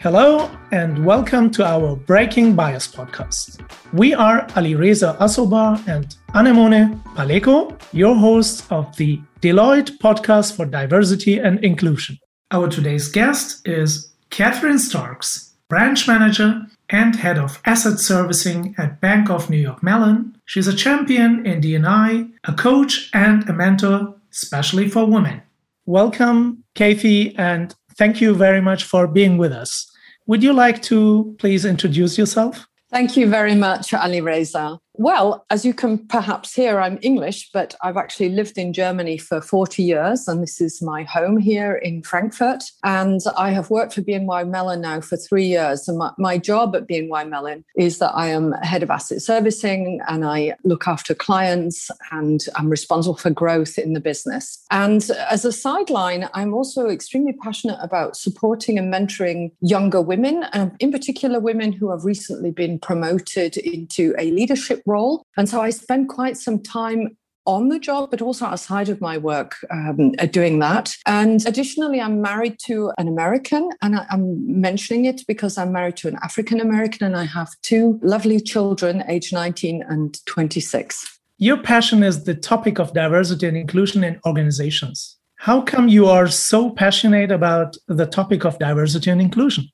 Hello and welcome to our Breaking Bias podcast. We are Alireza Asoba and Anemone Paleko, your hosts of the Deloitte podcast for diversity and inclusion. Our today's guest is Katherine Starks, branch manager and head of asset servicing at Bank of New York Mellon. She's a champion in D&I, a coach and a mentor, especially for women. Welcome, Kathy, and thank you very much for being with us. Would you like to please introduce yourself? Thank you very much, Alireza. Well, as you can perhaps hear, I'm English, but I've actually lived in Germany for 40 years, and this is my home here in Frankfurt. And I have worked for BNY Mellon now for three years. And my, my job at BNY Mellon is that I am head of asset servicing and I look after clients and I'm responsible for growth in the business. And as a sideline, I'm also extremely passionate about supporting and mentoring younger women, and in particular, women who have recently been promoted into a leadership role. And so I spend quite some time on the job, but also outside of my work um, doing that. And additionally, I'm married to an American, and I, am mentioning it because I'm married to an African American, and I have two lovely children, age 19 and 26. Your passion is the topic of diversity and inclusion in organizations. How come you are so passionate about the topic of diversity and inclusion?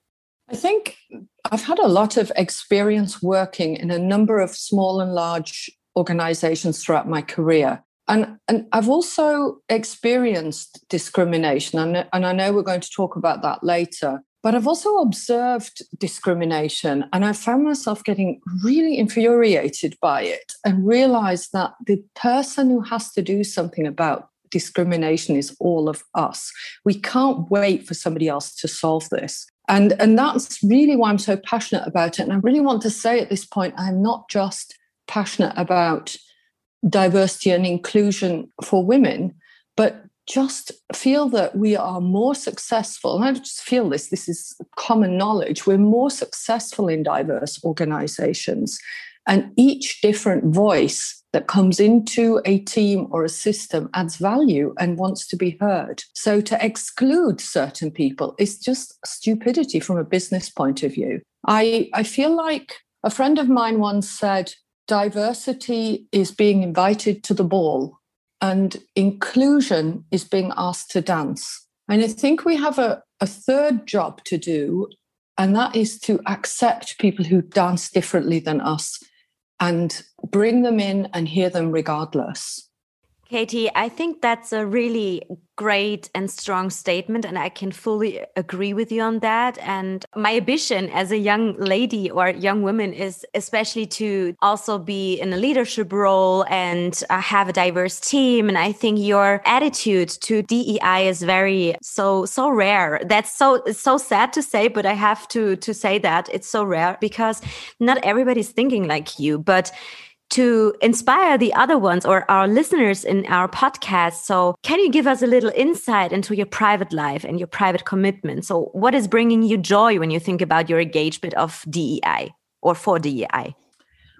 I think I've had a lot of experience working in a number of small and large organizations throughout my career. And, and I've also experienced discrimination, and, and I know we're going to talk about that later. But I've also observed discrimination, and I found myself getting really infuriated by it and realized that the person who has to do something about discrimination is all of us. We can't wait for somebody else to solve this. And, and that's really why I'm so passionate about it. And I really want to say at this point, I'm not just passionate about diversity and inclusion for women, but just feel that we are more successful. And I just feel this, this is common knowledge. We're more successful in diverse organizations. And each different voice that comes into a team or a system adds value and wants to be heard. So to exclude certain people is just stupidity from a business point of view. I, I feel like a friend of mine once said, diversity is being invited to the ball and inclusion is being asked to dance. And I think we have a, a third job to do, and that is to accept people who dance differently than us and bring them in and hear them regardless. Katie, I think that's a really great and strong statement, and I can fully agree with you on that. And my ambition as a young lady or young woman is especially to also be in a leadership role and uh, have a diverse team. And I think your attitude to DEI is very so so rare. That's so so sad to say, but I have to to say that it's so rare because not everybody's thinking like you, but to inspire the other ones or our listeners in our podcast. So, can you give us a little insight into your private life and your private commitment? So, what is bringing you joy when you think about your engagement of DEI or for DEI?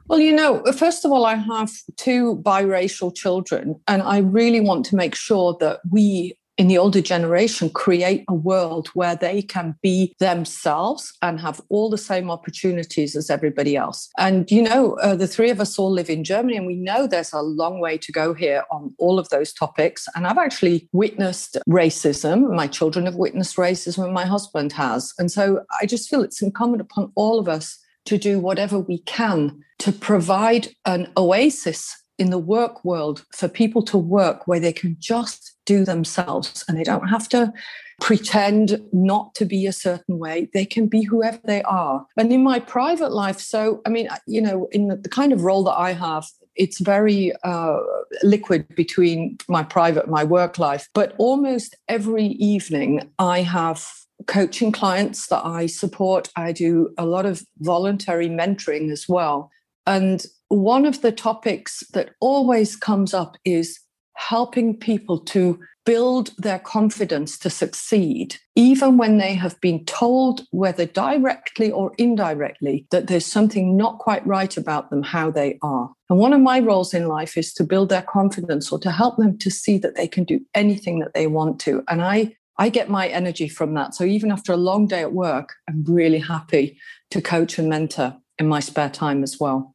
Well, you know, first of all, I have two biracial children, and I really want to make sure that we in the older generation create a world where they can be themselves and have all the same opportunities as everybody else. And, you know, uh, the three of us all live in Germany, and we know there's a long way to go here on all of those topics. And I've actually witnessed racism. My children have witnessed racism, and my husband has. And so I just feel it's incumbent upon all of us to do whatever we can to provide an oasis in the work world for people to work where they can just do themselves and they don't have to pretend not to be a certain way. They can be whoever they are. And in my private life, so, I mean, you know, in the, kind of role that I have, it's very uh, liquid between my private my work life. But almost every evening, I have coaching clients that I support. I do a lot of voluntary mentoring as well. And one of the topics that always comes up is helping people to build their confidence to succeed, even when they have been told, whether directly or indirectly, that there's something not quite right about them, how they are. And one of my roles in life is to build their confidence or to help them to see that they can do anything that they want to. And I I get my energy from that. So even after a long day at work, I'm really happy to coach and mentor in my spare time as well.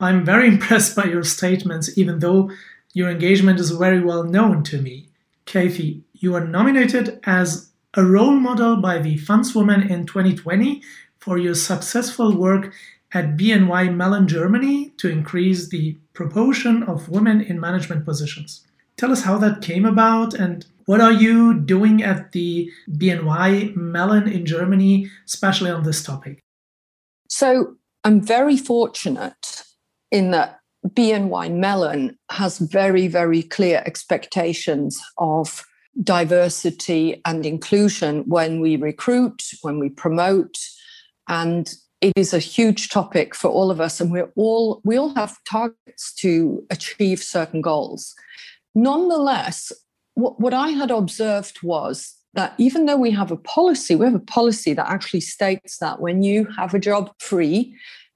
I'm very impressed by your statements, even though your engagement is very well known to me. Kathy, you are nominated as a role model by the Fundswoman in 2020 for your successful work at BNY Mellon Germany to increase the proportion of women in management positions. Tell us how that came about and what are you doing at the BNY Mellon in Germany, especially on this topic? So, I'm very fortunate in that BNY Mellon has very, very clear expectations of diversity and inclusion when we recruit, when we promote, and it is a huge topic for all of us and we're all we all have targets to achieve certain goals. Nonetheless what, what i had observed was that even though we have a policy we have a policy that actually states that when you have a job free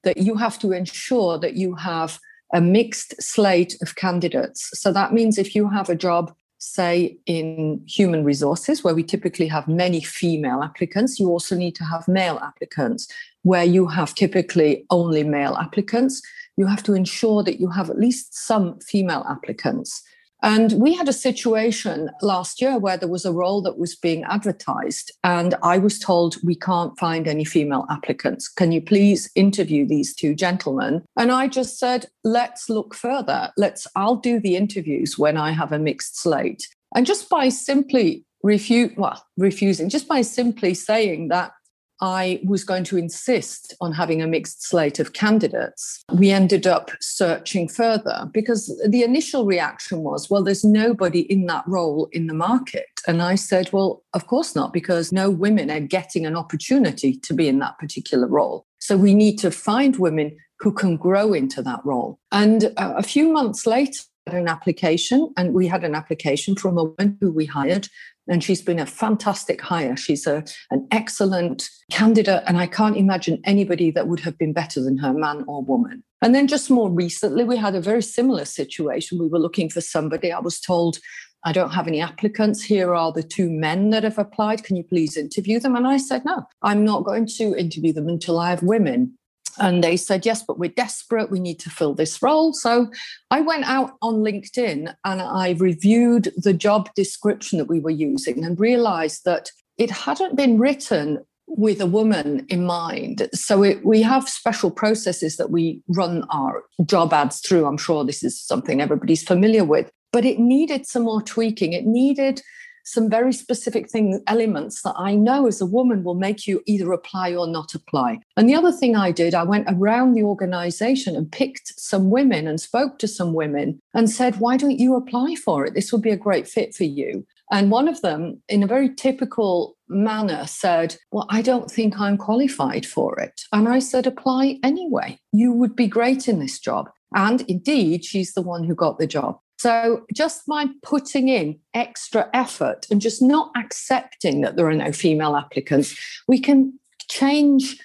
that you have to ensure that you have a mixed slate of candidates. So that means if you have a job say in human resources where we typically have many female applicants you also need to have male applicants. Where you have typically only male applicants you have to ensure that you have at least some female applicants and we had a situation last year where there was a role that was being advertised, and I was told we can't find any female applicants. Can you please interview these two gentlemen? And I just said, let's look further. Let's, I'll do the interviews when I have a mixed slate. And just by simply refute, well, refusing, just by simply saying that I was going to insist on having a mixed slate of candidates. We ended up searching further because the initial reaction was, well, there's nobody in that role in the market. And I said, well, of course not, because no women are getting an opportunity to be in that particular role. So we need to find women who can grow into that role. And uh, a few months later, an application and we had an application from a woman who we hired and she's been a fantastic hire. She's a, an excellent candidate, and I can't imagine anybody that would have been better than her, man or woman. And then just more recently, we had a very similar situation. We were looking for somebody. I was told, I don't have any applicants. Here are the two men that have applied. Can you please interview them? And I said, No, I'm not going to interview them until I have women. And they said, yes, but we're desperate. We need to fill this role. So I went out on LinkedIn and I reviewed the job description that we were using and realized that it hadn't been written with a woman in mind. So it, we have special processes that we run our job ads through. I'm sure this is something everybody's familiar with, but it needed some more tweaking. It needed some very specific thing elements that I know as a woman will make you either apply or not apply. And the other thing I did, I went around the organization and picked some women and spoke to some women and said, why don't you apply for it? This would be a great fit for you. And one of them, in a very typical manner, said, Well, I don't think I'm qualified for it. And I said, Apply anyway. You would be great in this job. And indeed, she's the one who got the job. So just by putting in extra effort and just not accepting that there are no female applicants, we can change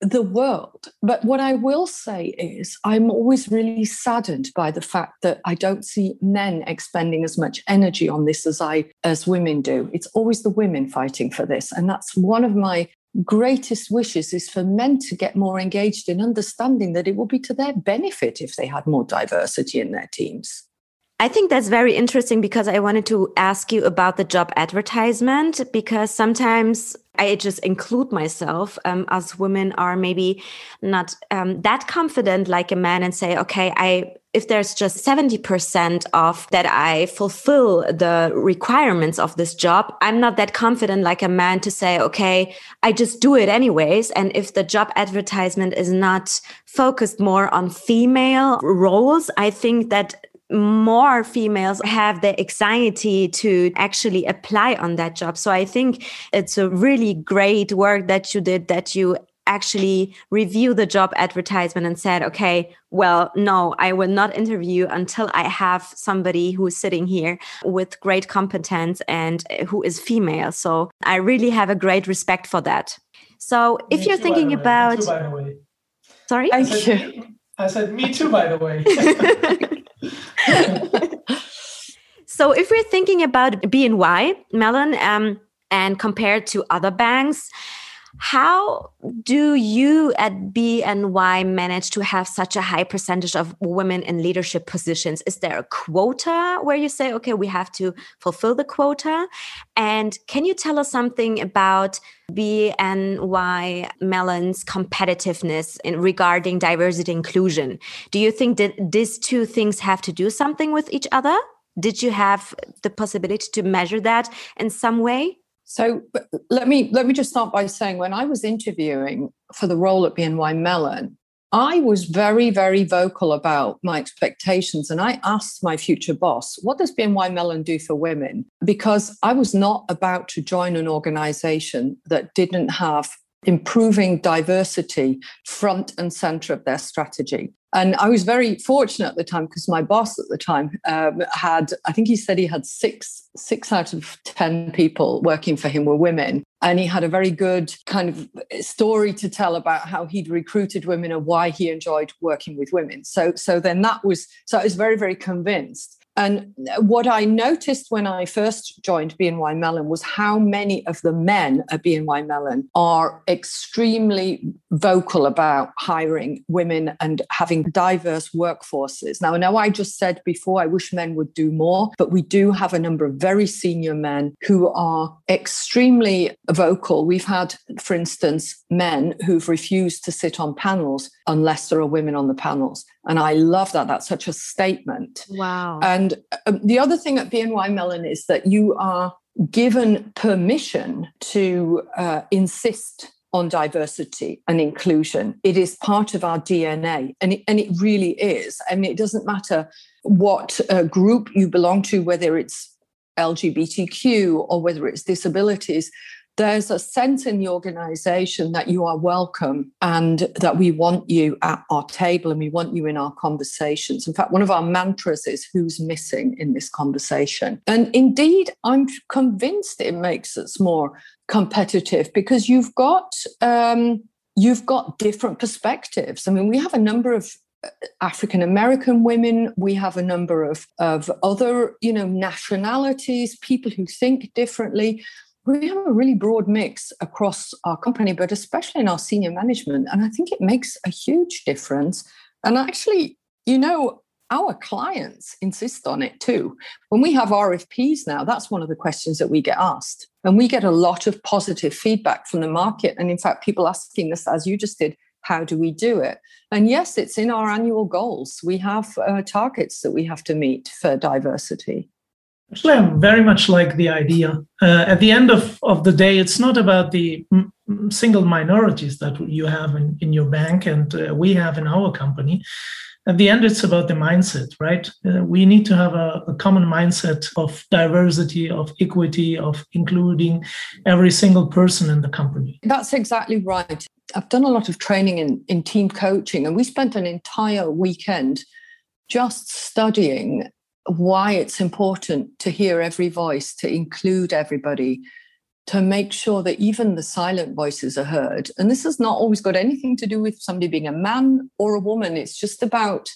the world. But what I will say is, I'm always really saddened by the fact that I don't see men expending as much energy on this as I as women do. It's always the women fighting for this, and that's one of my greatest wishes is for men to get more engaged in understanding that it will be to their benefit if they had more diversity in their teams. I think that's very interesting because I wanted to ask you about the job advertisement because sometimes I just include myself um, as women are maybe not um, that confident like a man and say, okay, I if there's just 70% of that I fulfill the requirements of this job, I'm not that confident like a man to say, okay, I just do it anyways. And if the job advertisement is not focused more on female roles, I think that more females have the anxiety to actually apply on that job. So I think it's a really great work that you did that you actually review the job advertisement and said, okay, well, no, I will not interview until I have somebody who is sitting here with great competence and who is female. So I really have a great respect for that. So if Me you're too, thinking about, too, sorry, Thank I said, you. I said, me too, by the way. So if we're thinking about BNY Mellon um, and compared to other banks, how do you at BNY manage to have such a high percentage of women in leadership positions? Is there a quota where you say, okay, we have to fulfill the quota? And can you tell us something about BNY Mellon's competitiveness in regarding diversity inclusion? Do you think that these two things have to do something with each other? Did you have the possibility to measure that in some way? So let me let me just start by saying when I was interviewing for the role at BNY Mellon, I was very, very vocal about my expectations. And I asked my future boss, what does BNY Mellon do for women? Because I was not about to join an organization that didn't have improving diversity front and center of their strategy. And I was very fortunate at the time because my boss at the time um, had, I think he said he had six, six out of 10 people working for him were women. And he had a very good kind of story to tell about how he'd recruited women and why he enjoyed working with women. So, so then that was, so I was very, very convinced. And what I noticed when I first joined BNY Mellon was how many of the men at BNY Mellon are extremely vocal about hiring women and having diverse workforces. Now, I know I just said before, I wish men would do more, but we do have a number of very senior men who are extremely vocal. We've had, for instance, men who've refused to sit on panels unless there are women on the panels. And I love that. That's such a statement. Wow. And um, the other thing at BNY Mellon is that you are given permission to uh, insist on diversity and inclusion. It is part of our DNA, and it, and it really is. I mean, it doesn't matter what uh, group you belong to, whether it's LGBTQ or whether it's disabilities there's a sense in the organization that you are welcome and that we want you at our table and we want you in our conversations. In fact, one of our mantras is who's missing in this conversation. And indeed, I'm convinced it makes us more competitive because you've got um, you've got different perspectives. I mean, we have a number of uh, African American women. We have a number of, of other, you know, nationalities, people who think differently we have a really broad mix across our company, but especially in our senior management. And I think it makes a huge difference. And actually, you know, our clients insist on it too. When we have RFPs now, that's one of the questions that we get asked. And we get a lot of positive feedback from the market. And in fact, people asking us, as you just did, how do we do it? And yes, it's in our annual goals. We have uh, targets that we have to meet for diversity. Actually, I very much like the idea. Uh, at the end of, of the day, it's not about the m- single minorities that you have in, in your bank and uh, we have in our company. At the end, it's about the mindset, right? Uh, we need to have a, a, common mindset of diversity, of equity, of including every single person in the company. That's exactly right. I've done a lot of training in, in team coaching, and we spent an entire weekend just studying why it's important to hear every voice, to include everybody, to make sure that even the silent voices are heard. And this has not always got anything to do with somebody being a man or a woman. It's just about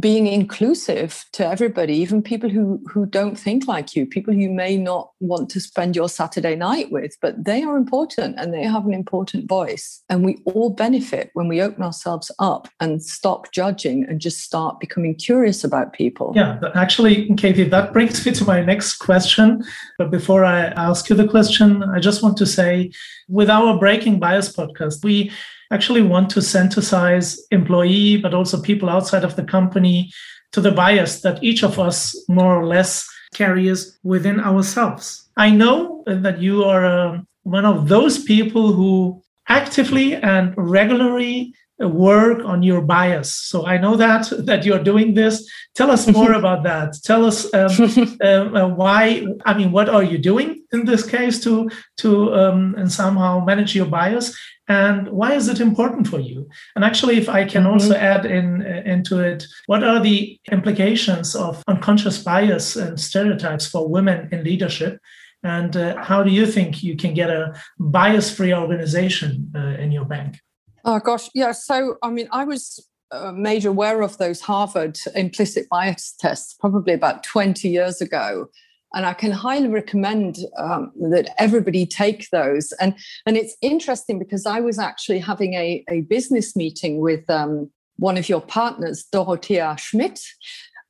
being inclusive to everybody, even people who who don't think like you, people you may not want to spend your Saturday night with, but they are important and they have an important voice. And we all benefit when we open ourselves up and stop judging and just start becoming curious about people. Yeah, actually, Katie, that brings me to my next question. But before I ask you the question, I just want to say with our Breaking Bias podcast, we actually want to sensitize employee, but also people outside of the company to the bias that each of us more or less carries within ourselves. I know that you are uh, one of those people who actively and regularly work on your bias. So I know that that you're doing this. Tell us more about that. Tell us um, uh, uh, why. I mean, what are you doing in this case to to um, and somehow manage your bias, and why is it important for you and actually if i can mm-hmm. also add in uh, into it what are the implications of unconscious bias and stereotypes for women in leadership and uh, how do you think you can get a bias free organization uh, in your bank oh gosh yeah so i mean i was uh, made aware of those Harvard implicit bias tests probably about 20 years ago. And I can highly recommend um, that everybody take those. And, and it's interesting because I was actually having a, a business meeting with um, one of your partners, Dorothea Schmidt.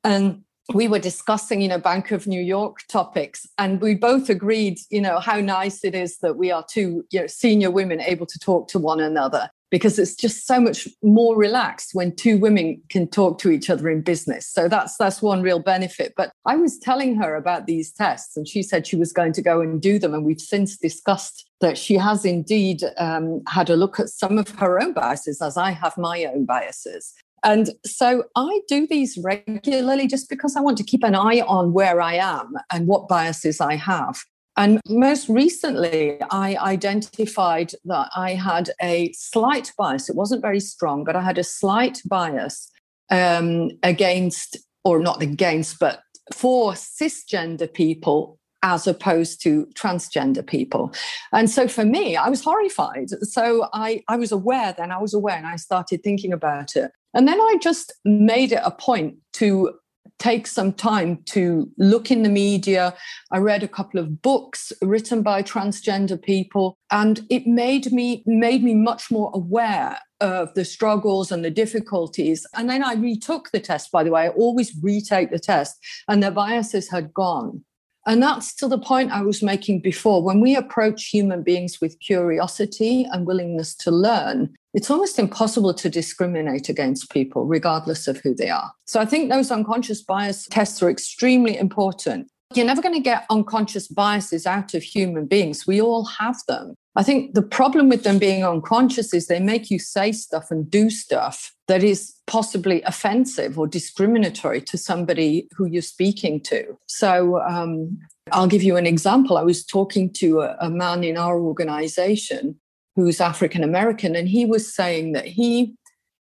And we were discussing, you know, Bank of New York topics, and we both agreed, you know, how nice it is that we are two you know, senior women able to talk to one another because it's just so much more relaxed when two women can talk to each other in business. So that's that's one real benefit. But I was telling her about these tests, and she said she was going to go and do them, and we've since discussed that she has indeed um, had a look at some of her own biases, as I have my own biases. And so I do these regularly just because I want to keep an eye on where I am and what biases I have. And most recently, I identified that I had a slight bias. It wasn't very strong, but I had a slight bias um, against, or not against, but for cisgender people as opposed to transgender people. And so for me, I was horrified. So I, I was aware then, I was aware, and I started thinking about it. And then I just made it a point to take some time to look in the media. I read a couple of books written by transgender people, and it made me made me much more aware of the struggles and the difficulties. And then I retook the test, by the way. I always retake the test, and the biases had gone. And that's to the point I was making before. When we approach human beings with curiosity and willingness to learn, it's almost impossible to discriminate against people, regardless of who they are. So I think those unconscious bias tests are extremely important. You're never going to get unconscious biases out of human beings. We all have them. I think the problem with them being unconscious is they make you say stuff and do stuff that is possibly offensive or discriminatory to somebody who you're speaking to. So um, I'll give you an example. I was talking to a, a man in our organization who's African American, and he was saying that he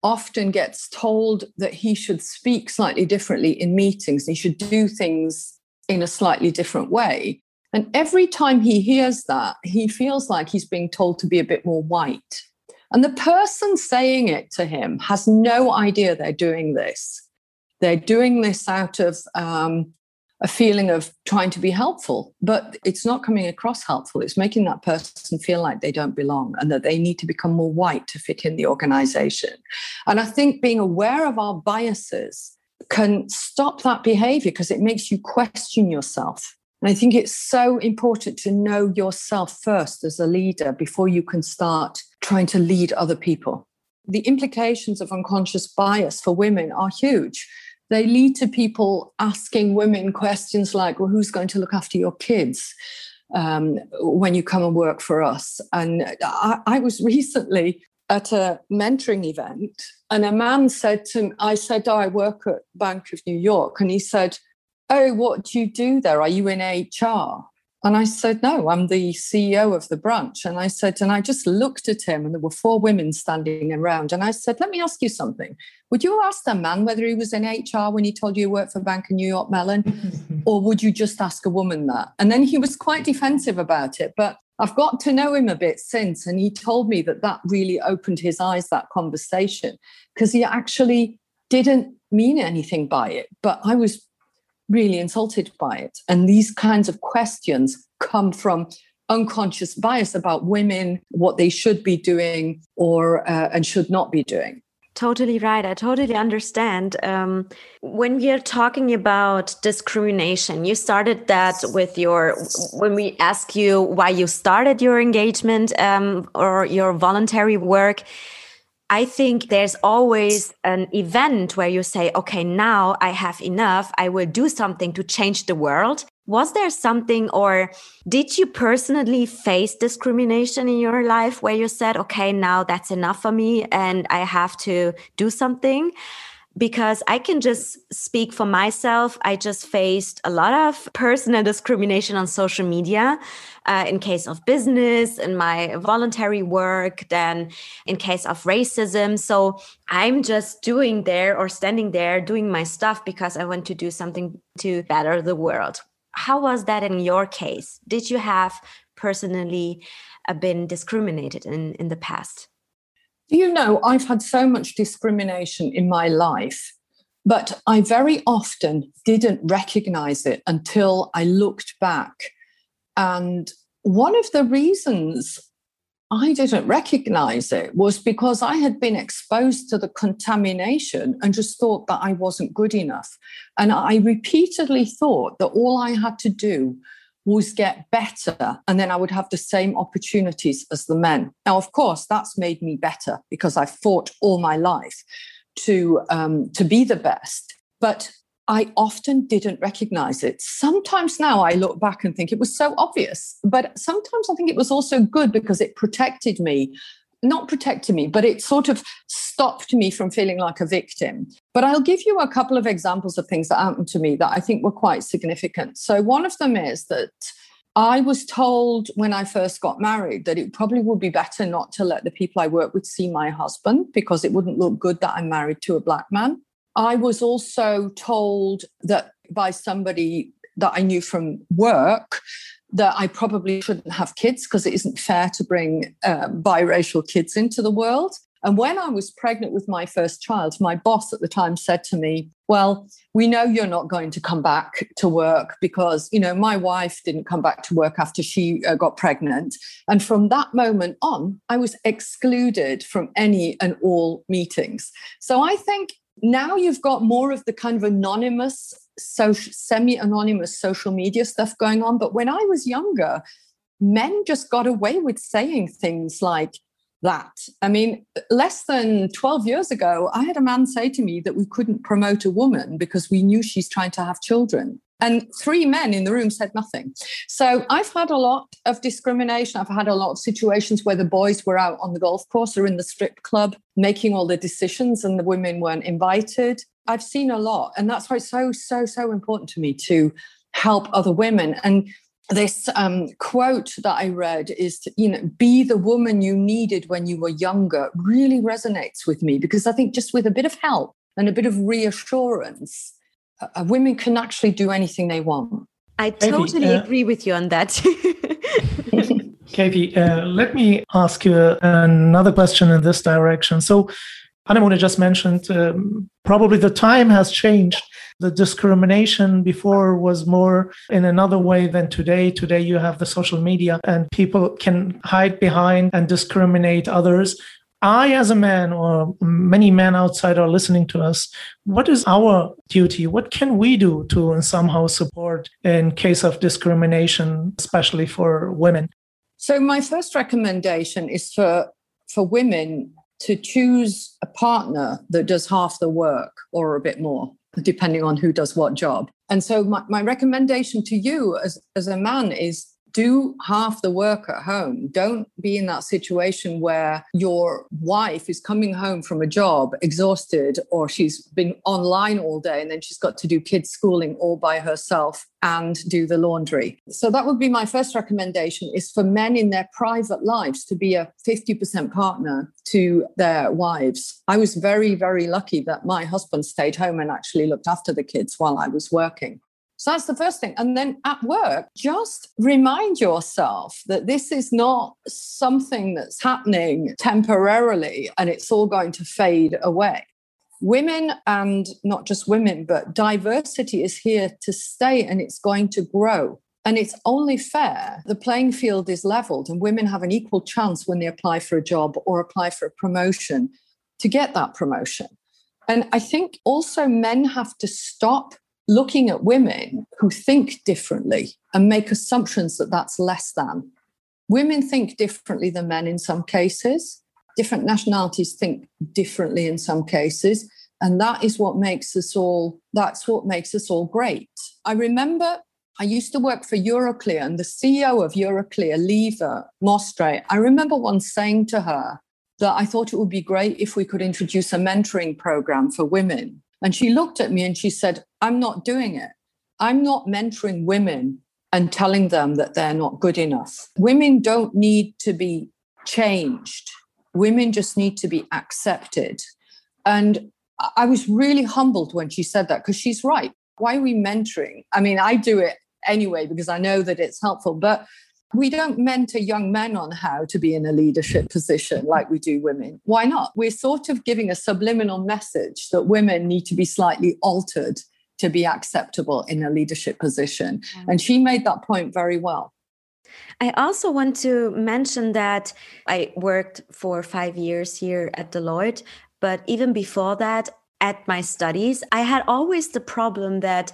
often gets told that he should speak slightly differently in meetings, he should do things in a slightly different way. And every time he hears that, he feels like he's being told to be a bit more white. And the person saying it to him has no idea they're doing this. They're doing this out of um, a feeling of trying to be helpful, but it's not coming across helpful. It's making that person feel like they don't belong and that they need to become more white to fit in the organization. And I think being aware of our biases can stop that behavior because it makes you question yourself. And I think it's so important to know yourself first as a leader before you can start trying to lead other people. The implications of unconscious bias for women are huge. They lead to people asking women questions like, well, who's going to look after your kids? Um, when you come and work for us. And I, I was recently at a mentoring event and a man said to me, I said, Oh, I work at Bank of New York. And he said, Oh, what do you do there? Are you in HR? And I said, No, I'm the CEO of the branch. And I said, and I just looked at him, and there were four women standing around. And I said, Let me ask you something. Would you ask the man whether he was in HR when he told you you worked for Bank of New York Mellon? or would you just ask a woman that? And then he was quite defensive about it. But I've got to know him a bit since. And he told me that that really opened his eyes, that conversation, because he actually didn't mean anything by it. But I was really insulted by it. And these kinds of questions come from unconscious bias about women, what they should be doing or uh, and should not be doing. Totally right. I totally understand. Um, when we are talking about discrimination, you started that with your, when we ask you why you started your engagement um, or your voluntary work, I think there's always an event where you say, okay, now I have enough. I will do something to change the world. Was there something, or did you personally face discrimination in your life where you said, okay, now that's enough for me and I have to do something? Because I can just speak for myself. I just faced a lot of personal discrimination on social media uh, in case of business, in my voluntary work, then in case of racism. So I'm just doing there or standing there doing my stuff because I want to do something to better the world. How was that in your case? Did you have personally uh, been discriminated in, in the past? You know, I've had so much discrimination in my life, but I very often didn't recognize it until I looked back. And one of the reasons I didn't recognize it was because I had been exposed to the contamination and just thought that I wasn't good enough. And I repeatedly thought that all I had to do was get better and then I would have the same opportunities as the men. Now, of course, that's made me better because I fought all my life to, um, to be the best. But I often didn't recognize it. Sometimes now I look back and think it was so obvious, but sometimes I think it was also good because it protected me. Not protected me, but it sort of stopped me from feeling like a victim. But I'll give you a couple of examples of things that happened to me that I think were quite significant. So, one of them is that I was told when I first got married that it probably would be better not to let the people I work with see my husband because it wouldn't look good that I'm married to a black man. I was also told that by somebody that I knew from work that I probably shouldn't have kids because it isn't fair to bring uh, biracial kids into the world. And when I was pregnant with my first child, my boss at the time said to me, Well, we know you're not going to come back to work because, you know, my wife didn't come back to work after she uh, got pregnant. And from that moment on, I was excluded from any and all meetings. So I think now you've got more of the kind of anonymous, social, semi-anonymous social media stuff going on. But when I was younger, men just got away with saying things like that. I mean, less than 12 years ago, I had a man say to me that we couldn't promote a woman because we knew she's trying to have children. And three men in the room said nothing. So I've had a lot of discrimination. I've had a lot of situations where the boys were out on the golf course or in the strip club making all the decisions and the women weren't invited. I've seen a lot. And that's why it's so, so, so important to me to help other women. And this um, quote that I read is, to, you know, be the woman you needed when you were younger really resonates with me because I think just with a bit of help and a bit of reassurance, uh, women can actually do anything they want. I totally uh, agree with you on that. Katie, uh, let me ask you another question in this direction. So, Anemone just mentioned um, probably the time has changed. The discrimination before was more in another way than today. Today, you have the social media, and people can hide behind and discriminate others. I, as a man, or many men outside are listening to us, what is our duty? What can we do to somehow support in case of discrimination, especially for women? So, my first recommendation is for, for women to choose a partner that does half the work or a bit more, depending on who does what job. And so, my, my recommendation to you as, as a man is do half the work at home. Don't be in that situation where your wife is coming home from a job exhausted or she's been online all day and then she's got to do kids' schooling all by herself and do the laundry. So that would be my first recommendation is for men in their private lives to be a 50% partner to their wives. I was very very lucky that my husband stayed home and actually looked after the kids while I was working. So that's the first thing. And then at work, just remind yourself that this is not something that's happening temporarily and it's all going to fade away. Women, and not just women, but diversity is here to stay and it's going to grow. And it's only fair. The playing field is leveled, and women have an equal chance when they apply for a job or apply for a promotion to get that promotion. And I think also men have to stop looking at women who think differently and make assumptions that that's less than. Women think differently than men in some cases. Different nationalities think differently in some cases. And that is what makes us all, that's what makes us all great. I remember I used to work for Euroclear and the CEO of Euroclear, Lieve Mostrey, I remember once saying to her that I thought it would be great if we could introduce a mentoring program for women and she looked at me and she said, I'm not doing it. I'm not mentoring women and telling them that they're not good enough. Women don't need to be changed, women just need to be accepted. And I was really humbled when she said that because she's right. Why are we mentoring? I mean, I do it anyway because I know that it's helpful, but We don't mentor young men on how to be in a leadership position like we do women. Why not? We're sort of giving a subliminal message that women need to be slightly altered to be acceptable in a leadership position. And she made that point very well. I also want to mention that I worked for five years here at Deloitte, but even before that, at my studies, I had always the problem that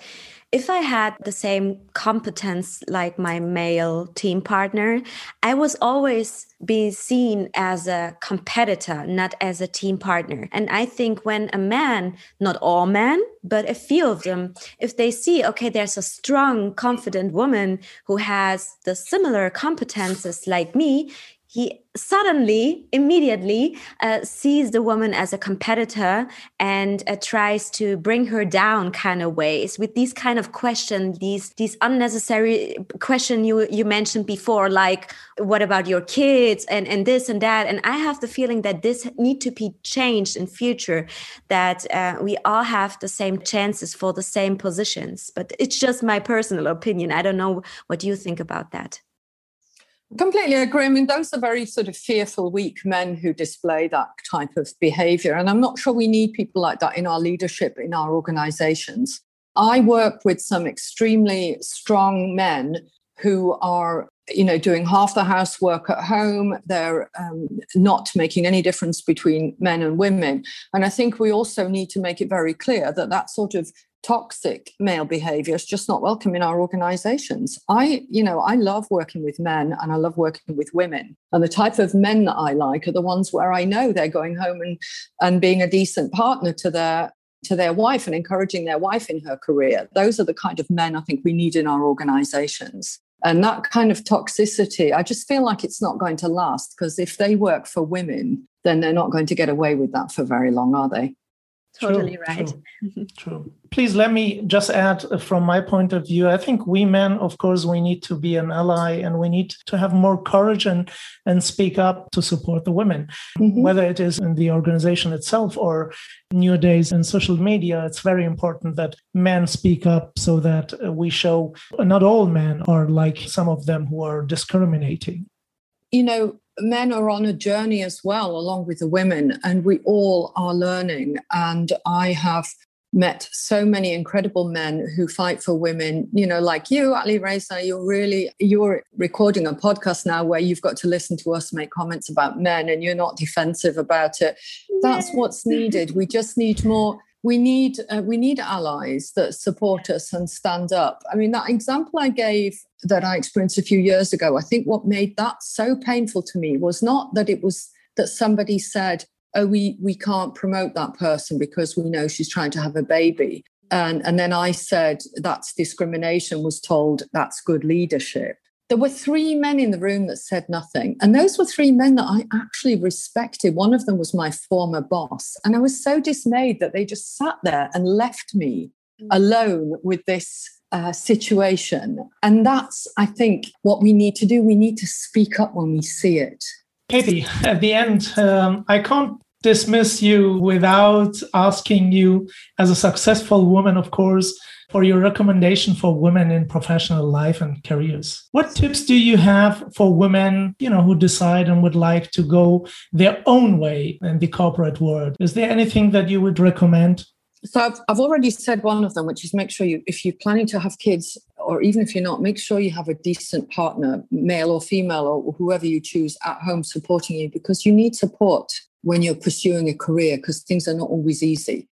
if I had the same competence like my male team partner, I was always being seen as a competitor, not as a team partner. And I think when a man, not all men, but a few of them, if they see, okay, there's a strong, confident woman who has the similar competences like me, he suddenly immediately uh, sees the woman as a competitor and uh, tries to bring her down kind of ways with these kind of questions these these unnecessary question you you mentioned before like what about your kids? and and this and that. And i have the feeling that this need to be changed in future that uh, we all have the same chances for the same positions. But it's just my personal opinion. I don't know what you think about that Completely agree. I mean, those are very sort of fearful, weak men who display that type of behavior. And I'm not sure we need people like that in our leadership, in our organizations. I work with some extremely strong men who are you know doing half the housework at home they're um, not making any difference between men and women and i think we also need to make it very clear that that sort of toxic male behavior is just not welcome in our organizations. I, you know, I love working with men and I love working with women. And the type of men that I like are the ones where I know they're going home and and being a decent partner to their to their wife and encouraging their wife in her career. Those are the kind of men I think we need in our organizations. And that kind of toxicity, I just feel like it's not going to last because if they work for women, then they're not going to get away with that for very long, are they? Totally true, right. true, true, please let me just add uh, from my point of view i think we men of course we need to be an ally and we need to have more courage and and speak up to support the women. Mm-hmm. whether it is in the organization itself or nowadays in social media it's very important that men speak up so that uh, we show not all men are like some of them who are discriminating. You know men are on a journey as well, along with the women, and we all are learning. And I have met so many incredible men who fight for women. You know like you ali reza you're really you're recording a podcast now where you've got to listen to us make comments about men and you're not defensive about it. That's what's needed. We just need more we need uh, we need allies that support us and stand up. I mean that example i gave that i experienced a few years ago i think what made that so painful to me was not that it was that somebody said oh we we can't promote that person because we know she's trying to have a baby. And and then i said that's discrimination was told that's good leadership there were three men in the room that said nothing. And those were three men that I actually respected. One of them was my former boss. And I was so dismayed that they just sat there and left me mm. alone with this uh, situation. And that's, I think, what we need to do. We need to speak up when we see it. Katie, at the end, um, I can't dismiss you without asking you, as a successful woman, of course, for your recommendation for women in professional life and careers. What tips do you have for women, you know, who decide and would like to go their own way in the corporate world? Is there anything that you would recommend? So I've, I've already said one of them, which is make sure you, if you're planning to have kids, or even if you're not, make sure you have a decent partner, male or female, or whoever you choose at home supporting you, because you need support when you're pursuing a career, because things are not always easy.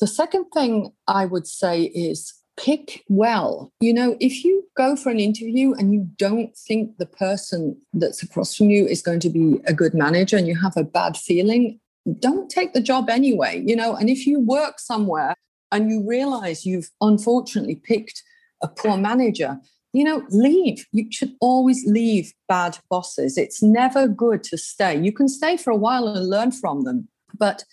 The second thing I would say is pick well. You know, if you go for an interview and you don't think the person that's across from you is going to be a good manager and you have a bad feeling, don't take the job anyway. You know, and if you work somewhere and you realize you've unfortunately picked a poor manager, you know, leave. You should always leave bad bosses. It's never good to stay. You can stay for a while and learn from them, but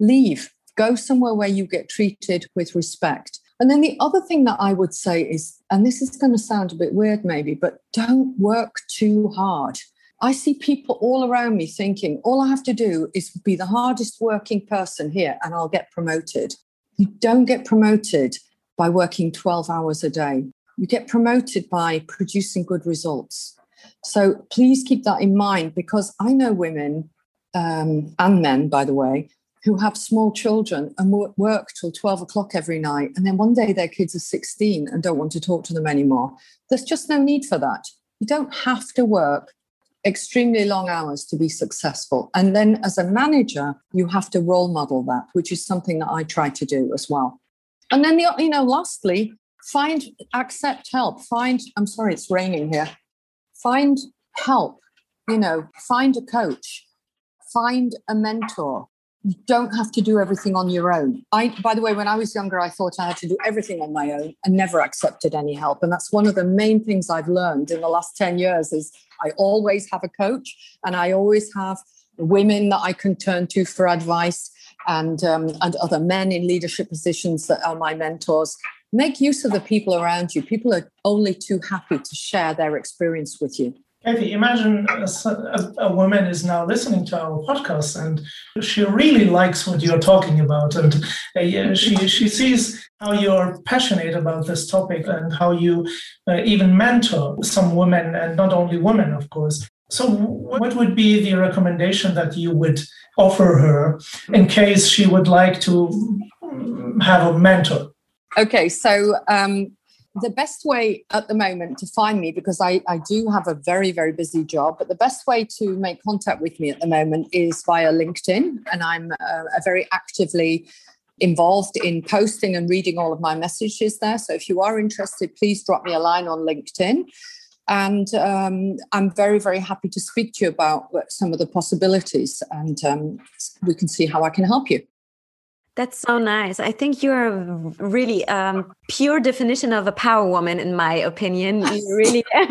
leave Go somewhere where you get treated with respect. And then the other thing that I would say is, and this is going to sound a bit weird maybe, but don't work too hard. I see people all around me thinking, all I have to do is be the hardest working person here and I'll get promoted. You don't get promoted by working 12 hours a day. You get promoted by producing good results. So please keep that in mind because I know women um, and men, by the way, who have small children and work till 12 o'clock every night. And then one day their kids are 16 and don't want to talk to them anymore. There's just no need for that. You don't have to work extremely long hours to be successful. And then as a manager, you have to role model that, which is something that I try to do as well. And then, the, you know, lastly, find, accept help. Find, I'm sorry, it's raining here. Find help, you know, find a coach, find a mentor. You don't have to do everything on your own. I, by the way, when I was younger, I thought I had to do everything on my own and never accepted any help. And that's one of the main things I've learned in the last 10 years is I always have a coach and I always have women that I can turn to for advice and um, and other men in leadership positions that are my mentors. Make use of the people around you. People are only too happy to share their experience with you. Kathy, imagine a, a, woman is now listening to our podcast and she really likes what you're talking about, and uh, she she sees how you're passionate about this topic and how you uh, even mentor some women and not only women, of course. So, what would be the recommendation that you would offer her in case she would like to have a mentor? Okay, so um, the best way at the moment to find me, because I, I do have a very, very busy job, but the best way to make contact with me at the moment is via LinkedIn. And I'm uh, very actively involved in posting and reading all of my messages there. So if you are interested, please drop me a line on LinkedIn. And um, I'm very, very happy to speak to you about some of the possibilities, and um, we can see how I can help you. That's so nice. I think you're really um, pure definition of a power woman, in my opinion. You really, uh,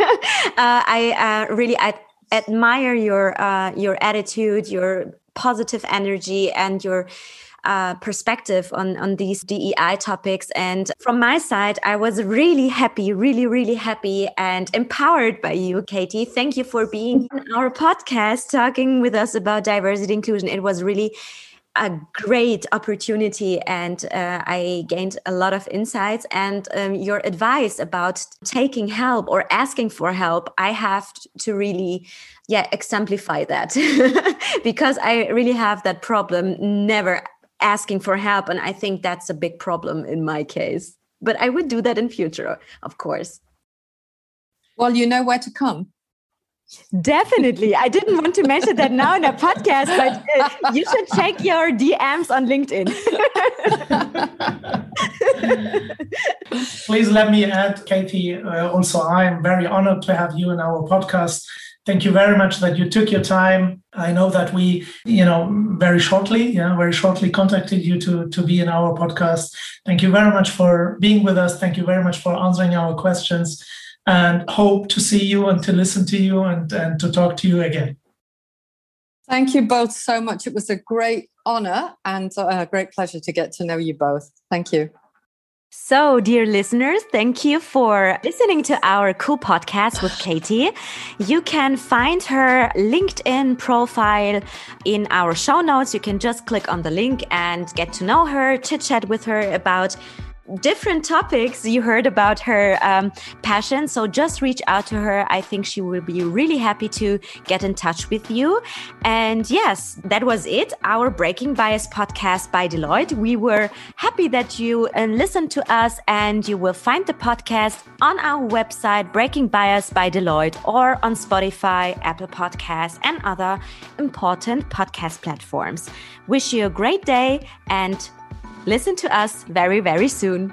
I uh, really I admire your uh, your attitude, your positive energy, and your uh, perspective on, on these DEI topics. And from my side, I was really happy, really, really happy and empowered by you, Katie. Thank you for being on our podcast, talking with us about diversity inclusion. It was really a great opportunity and uh, I gained a lot of insights and um, your advice about taking help or asking for help I have to really yeah exemplify that. Because I really have that problem never asking for help and i think that's a big problem in my case. But i would do that in future of course. Well you know where to come Definitely. I didn't want to mention that now in a podcast, but uh, you should check your DMs on LinkedIn. Please let me add, Katie. Uh, also, I am very honored to have you in our podcast. Thank you very much that you took your time. I know that we, you know, very shortly, yeah, very shortly contacted you to to be in our podcast. Thank you very much for being with us. Thank you very much for answering our questions and hope to see you and to listen to you and, and to talk to you again. Thank you both so much. It was a great honor and a great pleasure to get to know you both. Thank you. So, dear listeners, thank you for listening to our cool podcast with Katie. You can find her LinkedIn profile in our show notes. You can just click on the link and get to know her, chit chat with her about different topics. You heard about her um, passion. So just reach out to her. I think she will be really happy to get in touch with you. And yes that was it. Our breaking bias podcast by deloitte. We were happy that you uh, listened to us and you will find the podcast on our website breaking bias by deloitte or on spotify apple podcasts and other important podcast platforms. Wish you a great day and Listen to us very, very soon.